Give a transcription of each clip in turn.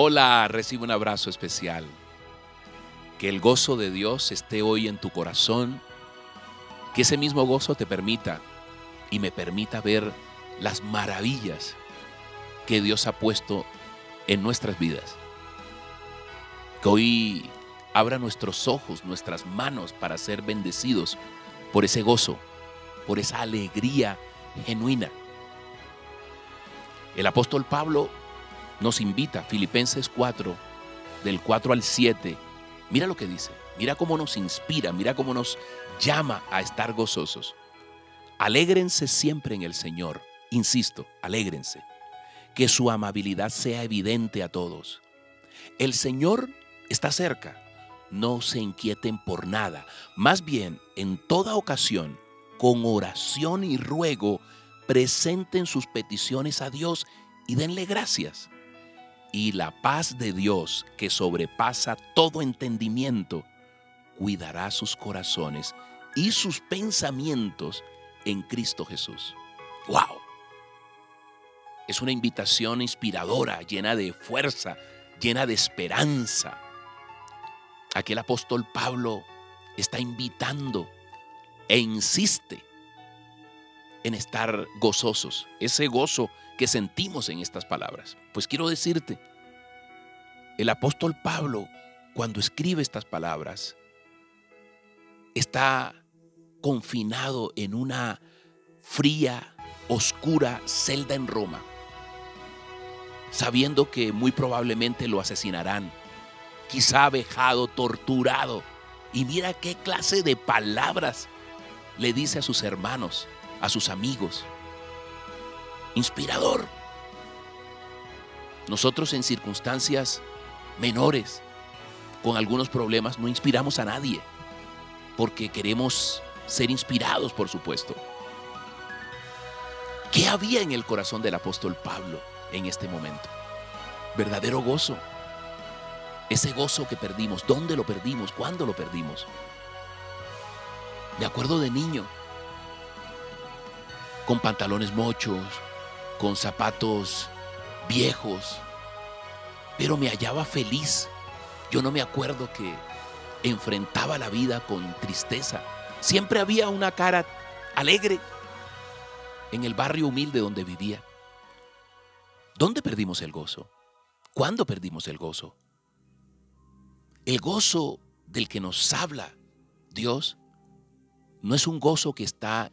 Hola, recibe un abrazo especial. Que el gozo de Dios esté hoy en tu corazón. Que ese mismo gozo te permita y me permita ver las maravillas que Dios ha puesto en nuestras vidas. Que hoy abra nuestros ojos, nuestras manos para ser bendecidos por ese gozo, por esa alegría genuina. El apóstol Pablo nos invita, Filipenses 4, del 4 al 7, mira lo que dice, mira cómo nos inspira, mira cómo nos llama a estar gozosos. Alégrense siempre en el Señor, insisto, alégrense, que su amabilidad sea evidente a todos. El Señor está cerca, no se inquieten por nada, más bien en toda ocasión, con oración y ruego, presenten sus peticiones a Dios y denle gracias y la paz de Dios que sobrepasa todo entendimiento, cuidará sus corazones y sus pensamientos en Cristo Jesús. ¡Wow! Es una invitación inspiradora, llena de fuerza, llena de esperanza. Aquí el apóstol Pablo está invitando e insiste en estar gozosos, ese gozo que sentimos en estas palabras. Pues quiero decirte, el apóstol Pablo, cuando escribe estas palabras, está confinado en una fría, oscura celda en Roma, sabiendo que muy probablemente lo asesinarán, quizá vejado, torturado. Y mira qué clase de palabras le dice a sus hermanos, a sus amigos inspirador. Nosotros en circunstancias menores, con algunos problemas, no inspiramos a nadie, porque queremos ser inspirados, por supuesto. ¿Qué había en el corazón del apóstol Pablo en este momento? Verdadero gozo. Ese gozo que perdimos, ¿dónde lo perdimos? ¿Cuándo lo perdimos? Me acuerdo de niño, con pantalones mochos, con zapatos viejos, pero me hallaba feliz. Yo no me acuerdo que enfrentaba la vida con tristeza. Siempre había una cara alegre en el barrio humilde donde vivía. ¿Dónde perdimos el gozo? ¿Cuándo perdimos el gozo? El gozo del que nos habla Dios no es un gozo que está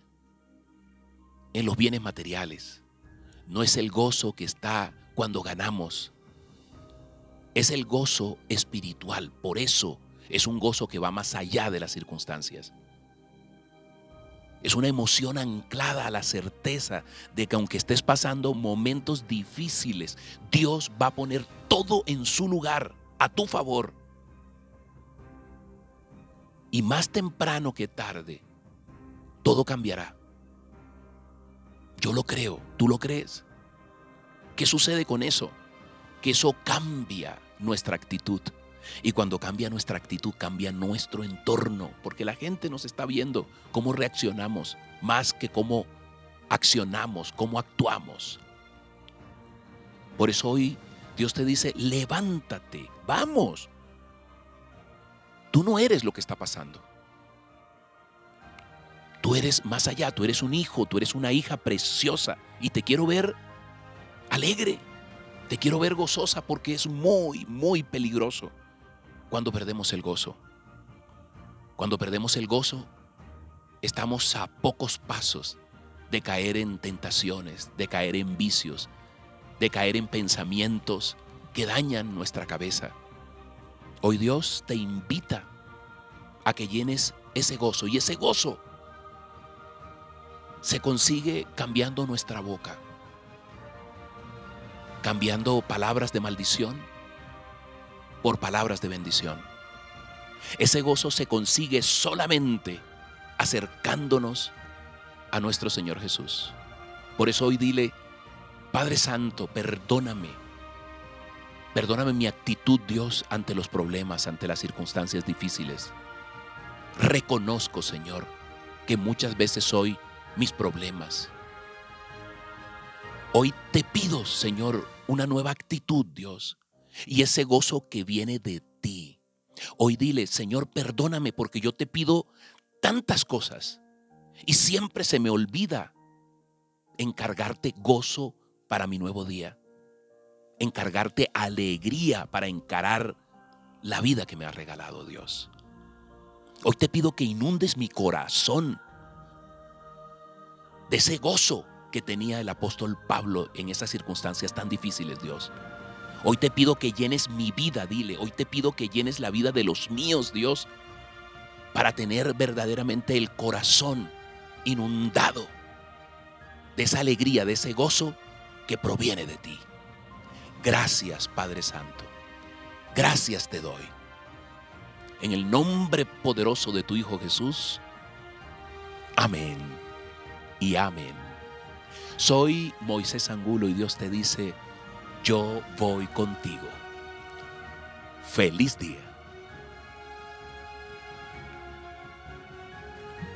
en los bienes materiales no es el gozo que está cuando ganamos, es el gozo espiritual. Por eso es un gozo que va más allá de las circunstancias. Es una emoción anclada a la certeza de que aunque estés pasando momentos difíciles, Dios va a poner todo en su lugar, a tu favor. Y más temprano que tarde, todo cambiará. Yo lo creo, tú lo crees. ¿Qué sucede con eso? Que eso cambia nuestra actitud. Y cuando cambia nuestra actitud, cambia nuestro entorno, porque la gente nos está viendo cómo reaccionamos, más que cómo accionamos, cómo actuamos. Por eso hoy Dios te dice, levántate, vamos. Tú no eres lo que está pasando. Tú eres más allá, tú eres un hijo, tú eres una hija preciosa y te quiero ver alegre, te quiero ver gozosa porque es muy, muy peligroso cuando perdemos el gozo. Cuando perdemos el gozo, estamos a pocos pasos de caer en tentaciones, de caer en vicios, de caer en pensamientos que dañan nuestra cabeza. Hoy Dios te invita a que llenes ese gozo y ese gozo se consigue cambiando nuestra boca, cambiando palabras de maldición por palabras de bendición. Ese gozo se consigue solamente acercándonos a nuestro Señor Jesús. Por eso hoy dile, Padre Santo, perdóname. Perdóname mi actitud, Dios, ante los problemas, ante las circunstancias difíciles. Reconozco, Señor, que muchas veces soy mis problemas. Hoy te pido, Señor, una nueva actitud, Dios. y ese gozo que viene de ti. Hoy dile, Señor, perdóname porque yo te pido tantas cosas y siempre se me olvida encargarte gozo para mi nuevo día, encargarte alegría para encarar la vida que me ha regalado Dios. Hoy te pido que inundes mi corazón de ese gozo que tenía el apóstol Pablo en esas circunstancias tan difíciles, Dios. Hoy te pido que llenes mi vida, dile. Hoy te pido que llenes la vida de los míos, Dios, para tener verdaderamente el corazón inundado de esa alegría, de ese gozo que proviene de ti. Gracias, Padre Santo. Gracias te doy. En el nombre poderoso de tu Hijo Jesús. Amén y amén. Soy Moisés Angulo y Dios te dice, yo voy contigo. Feliz día.